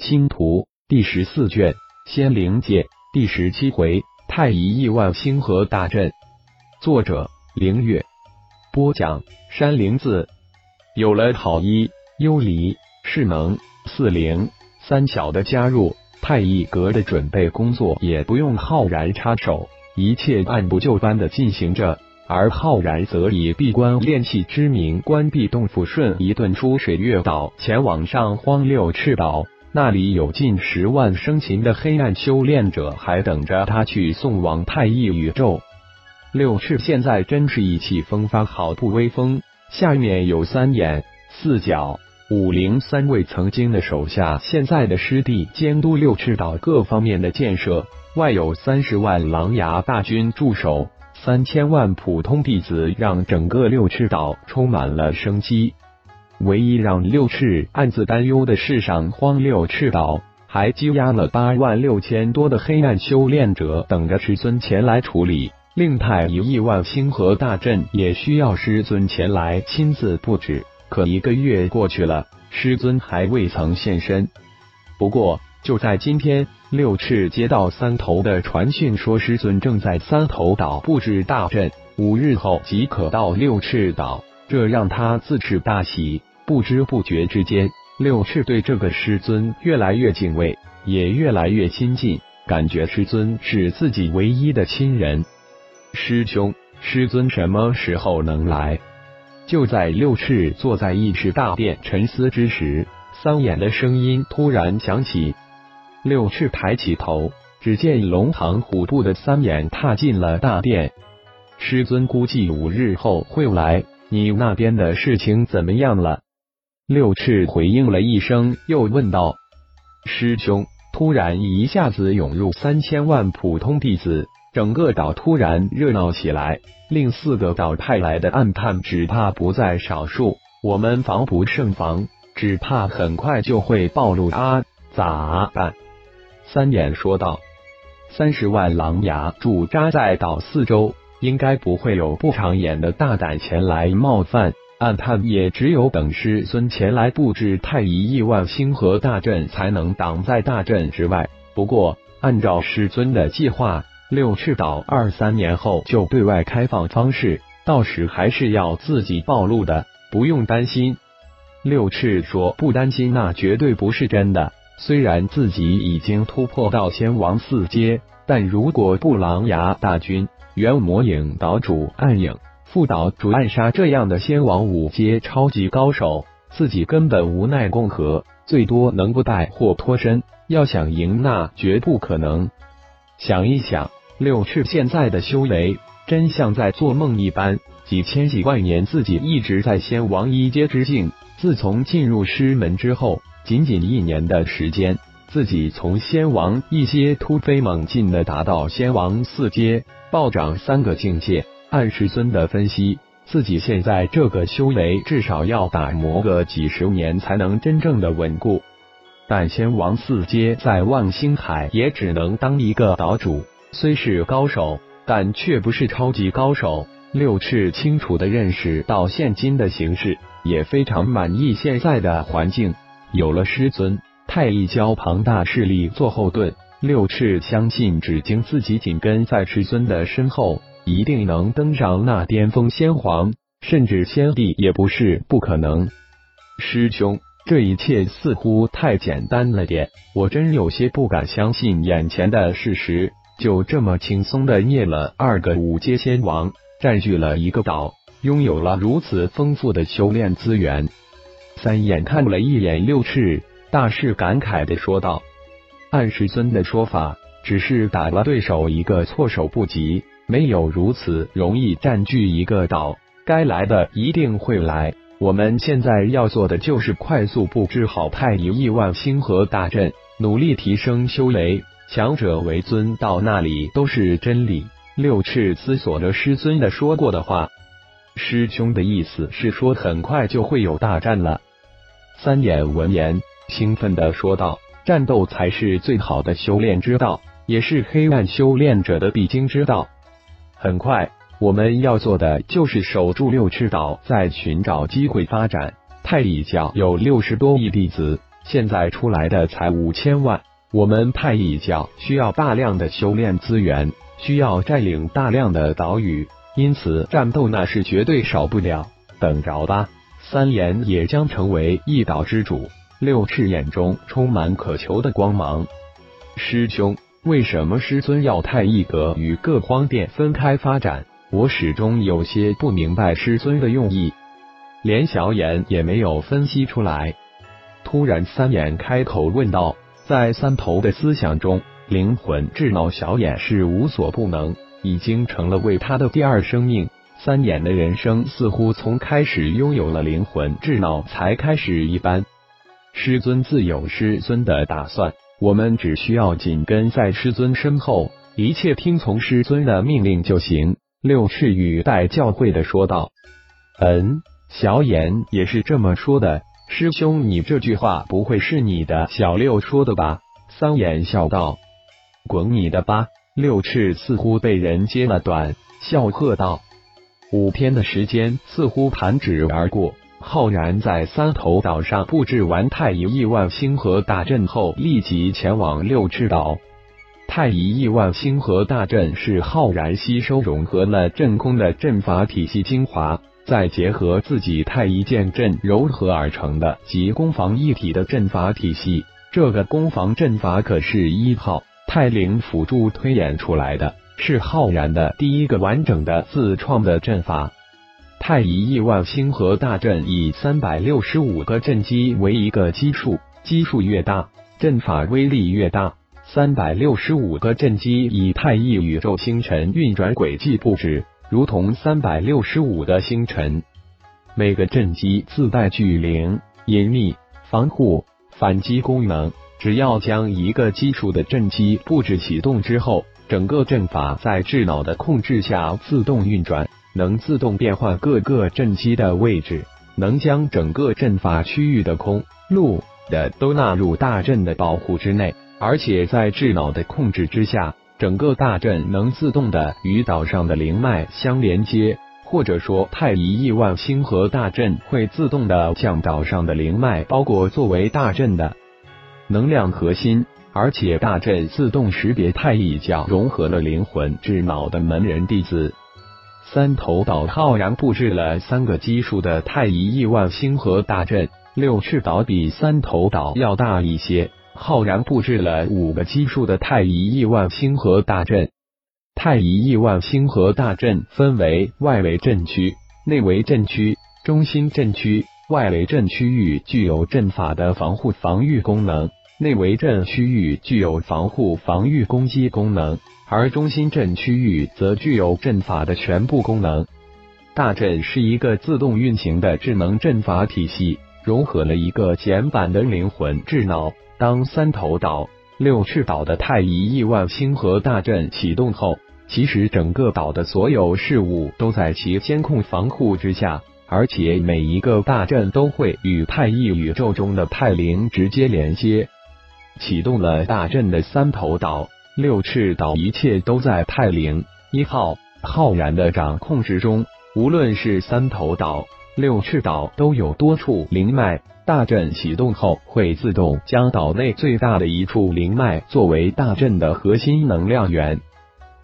星图第十四卷，仙灵界第十七回，太乙亿万星河大阵。作者：凌月。播讲：山灵子。有了好一、幽离、势能、四灵、三小的加入，太乙阁的准备工作也不用浩然插手，一切按部就班的进行着。而浩然则以闭关炼气之名，关闭洞府，顺一顿出水月岛，前往上荒六赤岛。那里有近十万生擒的黑暗修炼者，还等着他去送往太一宇宙。六赤现在真是意气风发，好不威风。下面有三眼、四角、五灵三位曾经的手下，现在的师弟监督六赤岛各方面的建设，外有三十万狼牙大军驻守，三千万普通弟子，让整个六赤岛充满了生机。唯一让六赤暗自担忧的是，上荒六赤岛还积压了八万六千多的黑暗修炼者，等着师尊前来处理。令太乙亿万星河大阵也需要师尊前来亲自布置。可一个月过去了，师尊还未曾现身。不过就在今天，六赤接到三头的传讯，说师尊正在三头岛布置大阵，五日后即可到六赤岛，这让他自是大喜。不知不觉之间，六赤对这个师尊越来越敬畏，也越来越亲近，感觉师尊是自己唯一的亲人。师兄，师尊什么时候能来？就在六赤坐在议事大殿沉思之时，三眼的声音突然响起。六赤抬起头，只见龙腾虎步的三眼踏进了大殿。师尊估计五日后会来，你那边的事情怎么样了？六翅回应了一声，又问道：“师兄，突然一下子涌入三千万普通弟子，整个岛突然热闹起来。另四个岛派来的暗探，只怕不在少数。我们防不胜防，只怕很快就会暴露啊！咋办？”三眼说道：“三十万狼牙驻扎在岛四周，应该不会有不长眼的大胆前来冒犯。”暗探也只有等师尊前来布置太乙亿万星河大阵，才能挡在大阵之外。不过，按照师尊的计划，六赤岛二三年后就对外开放方式，到时还是要自己暴露的，不用担心。六赤说不担心，那绝对不是真的。虽然自己已经突破到仙王四阶，但如果布狼牙大军、元魔影岛主暗影。副岛主暗杀这样的仙王五阶超级高手，自己根本无奈共和，最多能不带或脱身。要想赢，那绝不可能。想一想，六赤现在的修为，真像在做梦一般。几千几万年，自己一直在仙王一阶之境。自从进入师门之后，仅仅一年的时间，自己从仙王一阶突飞猛进的达到仙王四阶，暴涨三个境界。按师尊的分析，自己现在这个修为至少要打磨个几十年才能真正的稳固。但仙王四阶在望星海也只能当一个岛主，虽是高手，但却不是超级高手。六赤清楚的认识到现今的形势，也非常满意现在的环境。有了师尊、太一教庞大势力做后盾，六赤相信，只经自己紧跟在师尊的身后。一定能登上那巅峰，先皇甚至先帝也不是不可能。师兄，这一切似乎太简单了点，我真有些不敢相信眼前的事实。就这么轻松的灭了二个五阶仙王，占据了一个岛，拥有了如此丰富的修炼资源。三眼看了一眼六翅，大是感慨的说道：“按师尊的说法，只是打了对手一个措手不及。”没有如此容易占据一个岛，该来的一定会来。我们现在要做的就是快速布置好太乙亿万星河大阵，努力提升修为，强者为尊，到那里都是真理。六赤思索着师尊的说过的话，师兄的意思是说很快就会有大战了。三眼闻言兴奋的说道：“战斗才是最好的修炼之道，也是黑暗修炼者的必经之道。”很快，我们要做的就是守住六赤岛，再寻找机会发展。太乙教有六十多亿弟子，现在出来的才五千万。我们太乙教需要大量的修炼资源，需要占领大量的岛屿，因此战斗那是绝对少不了。等着吧，三眼也将成为一岛之主。六翅眼中充满渴求的光芒。师兄，为什么师尊要太一阁与各荒殿分开发展？我始终有些不明白师尊的用意。连小眼也没有分析出来。突然，三眼开口问道：“在三头的思想中，灵魂智脑小眼是无所不能，已经成了为他的第二生命。三眼的人生似乎从开始拥有了灵魂智脑才开始一般。师尊自有师尊的打算，我们只需要紧跟在师尊身后，一切听从师尊的命令就行。”六翅语带教诲的说道。“嗯。”小眼也是这么说的，师兄，你这句话不会是你的小六说的吧？三眼笑道：“滚你的吧！”六翅似乎被人接了短，笑喝道：“五天的时间似乎弹指而过。”浩然在三头岛上布置完太乙亿万星河大阵后，立即前往六翅岛。太乙亿万星河大阵是浩然吸收融合了阵空的阵法体系精华。再结合自己太一剑阵柔合而成的集攻防一体的阵法体系，这个攻防阵法可是一号太灵辅助推演出来的，是浩然的第一个完整的自创的阵法。太乙亿万星河大阵以三百六十五个阵基为一个基数，基数越大，阵法威力越大。三百六十五个阵基以太乙宇宙星辰运转轨迹布置。如同三百六十五的星辰，每个阵基自带巨灵、隐秘、防护、反击功能。只要将一个基数的阵基布置启动之后，整个阵法在智脑的控制下自动运转，能自动变换各个阵基的位置，能将整个阵法区域的空、路的都纳入大阵的保护之内，而且在智脑的控制之下。整个大阵能自动的与岛上的灵脉相连接，或者说太乙亿万星河大阵会自动的将岛上的灵脉包裹作为大阵的能量核心，而且大阵自动识别太乙教融合了灵魂智脑的门人弟子。三头岛浩然布置了三个基数的太乙亿万星河大阵，六翅岛比三头岛要大一些。浩然布置了五个基数的太乙亿万星河大阵。太乙亿万星河大阵分为外围阵区、内围阵区、中心阵区。外围阵区域具有阵法的防护防御功能，内围阵区域具有防护防御攻击功能，而中心阵区域则具有阵法的全部功能。大阵是一个自动运行的智能阵法体系，融合了一个简版的灵魂智脑。当三头岛、六翅岛的太一亿万星河大阵启动后，其实整个岛的所有事物都在其监控防护之下，而且每一个大阵都会与太一宇宙中的太灵直接连接。启动了大阵的三头岛、六翅岛，一切都在太灵一号浩然的掌控之中。无论是三头岛、六翅岛，都有多处灵脉。大阵启动后，会自动将岛内最大的一处灵脉作为大阵的核心能量源。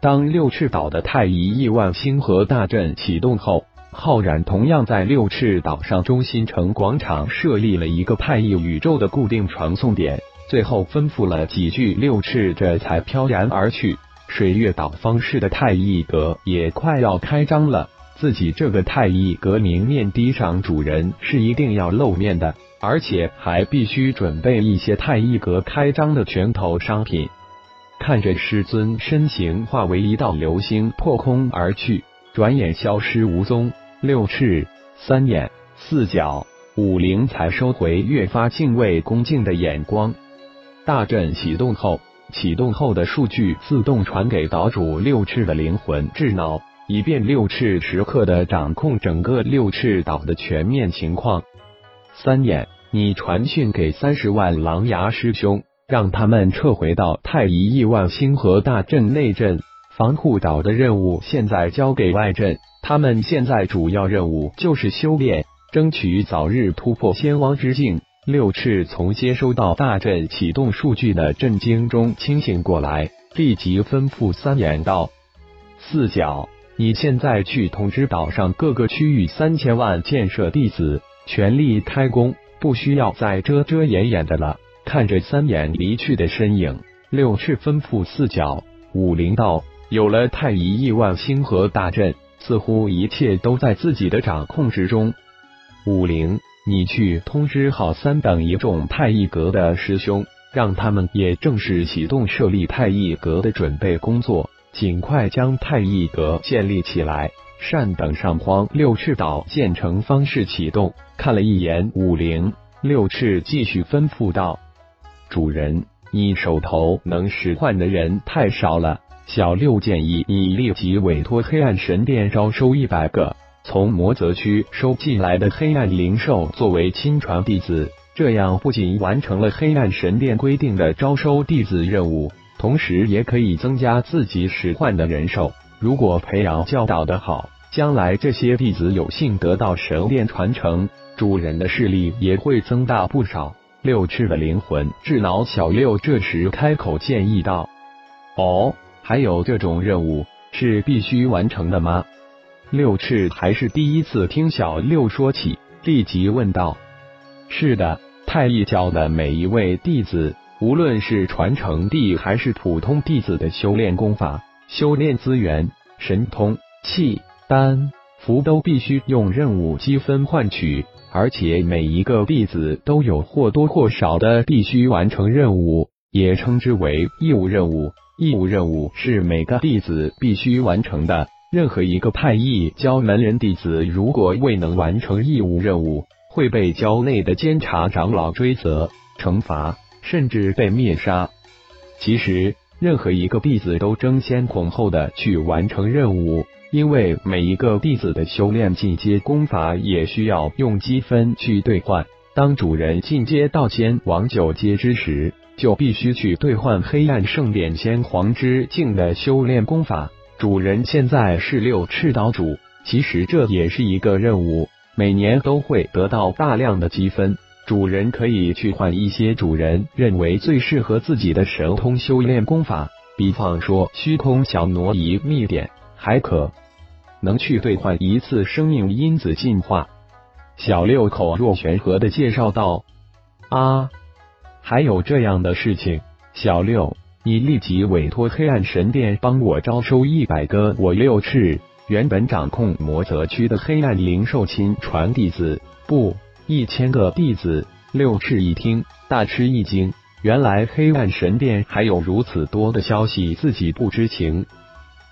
当六翅岛的太一亿万星河大阵启动后，浩然同样在六翅岛上中心城广场设立了一个太一宇宙的固定传送点，最后吩咐了几句，六翅这才飘然而去。水月岛方式的太一阁也快要开张了，自己这个太一阁明面低上主人是一定要露面的。而且还必须准备一些太一阁开张的拳头商品。看着师尊身形化为一道流星破空而去，转眼消失无踪，六翅、三眼、四角、五灵才收回越发敬畏恭敬的眼光。大阵启动后，启动后的数据自动传给岛主六翅的灵魂智脑，以便六翅时刻的掌控整个六翅岛的全面情况。三眼，你传讯给三十万狼牙师兄，让他们撤回到太乙亿万星河大阵内阵，防护岛的任务现在交给外阵。他们现在主要任务就是修炼，争取早日突破仙王之境，六翅从接收到大阵启动数据的震惊中清醒过来，立即吩咐三眼道：“四角，你现在去通知岛上各个区域三千万建设弟子，全力开工，不需要再遮遮掩掩的了。”看着三眼离去的身影，六翅吩咐四角武灵道：“有了太乙亿万星河大阵，似乎一切都在自己的掌控之中。”武灵。你去通知好三等一众太一阁的师兄，让他们也正式启动设立太一阁的准备工作，尽快将太一阁建立起来。善等上荒六翅岛建成方式启动。看了一眼武灵，六翅继续吩咐道：“主人，你手头能使唤的人太少了，小六建议你立即委托黑暗神殿招收一百个。”从魔泽区收进来的黑暗灵兽作为亲传弟子，这样不仅完成了黑暗神殿规定的招收弟子任务，同时也可以增加自己使唤的人手。如果培养教导的好，将来这些弟子有幸得到神殿传承，主人的势力也会增大不少。六翅的灵魂智脑小六这时开口建议道：“哦，还有这种任务是必须完成的吗？”六翅还是第一次听小六说起，立即问道：“是的，太一教的每一位弟子，无论是传承地还是普通弟子的修炼功法、修炼资源、神通、气、丹、符，都必须用任务积分换取，而且每一个弟子都有或多或少的必须完成任务，也称之为义务任务。义务任务是每个弟子必须完成的。”任何一个太一教门人弟子，如果未能完成义务任务，会被教内的监察长老追责、惩罚，甚至被灭杀。其实，任何一个弟子都争先恐后的去完成任务，因为每一个弟子的修炼进阶功法也需要用积分去兑换。当主人进阶到仙王九阶之时，就必须去兑换黑暗圣殿仙皇之境的修炼功法。主人现在是六赤岛主，其实这也是一个任务，每年都会得到大量的积分。主人可以去换一些主人认为最适合自己的神通修炼功法，比方说虚空小挪移秘典，还可能去兑换一次生命因子进化。小六口若悬河的介绍道：“啊，还有这样的事情，小六。”你立即委托黑暗神殿帮我招收一百个我六翅原本掌控魔泽区的黑暗灵兽亲传弟子，不，一千个弟子。六翅一听，大吃一惊，原来黑暗神殿还有如此多的消息自己不知情。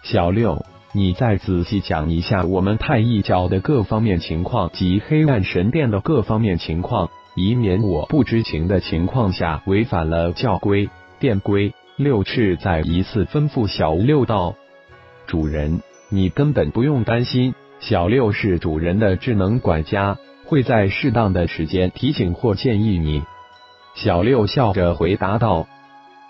小六，你再仔细讲一下我们太一教的各方面情况及黑暗神殿的各方面情况，以免我不知情的情况下违反了教规殿规。六翅再一次吩咐小六道：“主人，你根本不用担心，小六是主人的智能管家，会在适当的时间提醒或建议你。”小六笑着回答道：“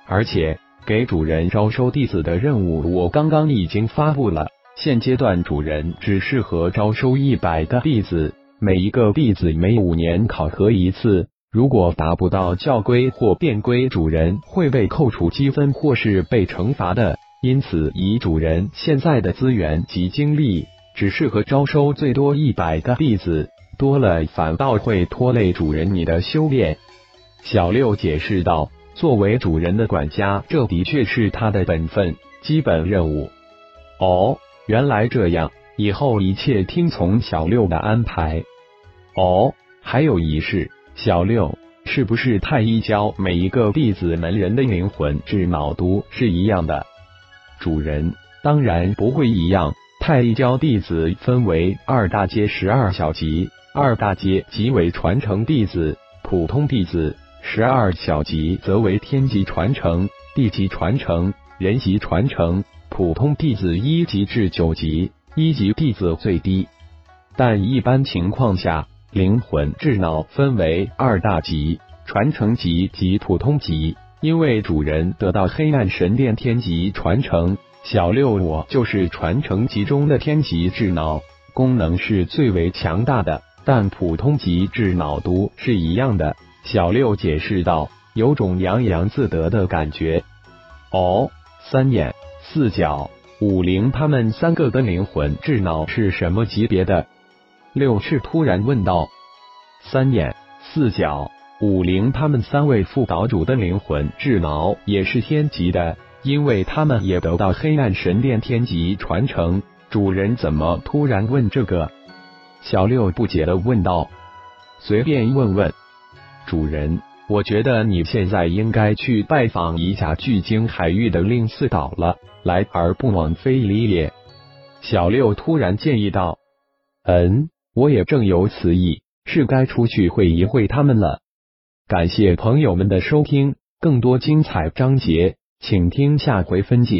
而且给主人招收弟子的任务，我刚刚已经发布了。现阶段主人只适合招收一百个弟子，每一个弟子每五年考核一次。”如果达不到教规或变规，主人会被扣除积分或是被惩罚的。因此，以主人现在的资源及精力，只适合招收最多一百个弟子，多了反倒会拖累主人你的修炼。小六解释道：“作为主人的管家，这的确是他的本分、基本任务。”哦，原来这样，以后一切听从小六的安排。哦，还有一事。小六，是不是太一教每一个弟子门人的灵魂至脑都是一样的？主人，当然不会一样。太一教弟子分为二大阶、十二小级。二大阶即为传承弟子、普通弟子；十二小级则为天级传承、地级传承、人级传承。普通弟子一级至九级，一级弟子最低。但一般情况下。灵魂智脑分为二大级：传承级及普通级。因为主人得到黑暗神殿天级传承，小六我就是传承级中的天级智脑，功能是最为强大的。但普通级智脑都是一样的，小六解释道，有种洋洋自得的感觉。哦，三眼、四角、五灵，他们三个的灵魂智脑是什么级别的？六赤突然问道。三眼、四角、五灵，他们三位副岛主的灵魂智脑也是天级的，因为他们也得到黑暗神殿天级传承。主人怎么突然问这个？小六不解的问道。随便问问，主人，我觉得你现在应该去拜访一下巨鲸海域的另四岛了，来而不往非礼也。小六突然建议道：“嗯，我也正有此意，是该出去会一会他们了。”感谢朋友们的收听，更多精彩章节，请听下回分解。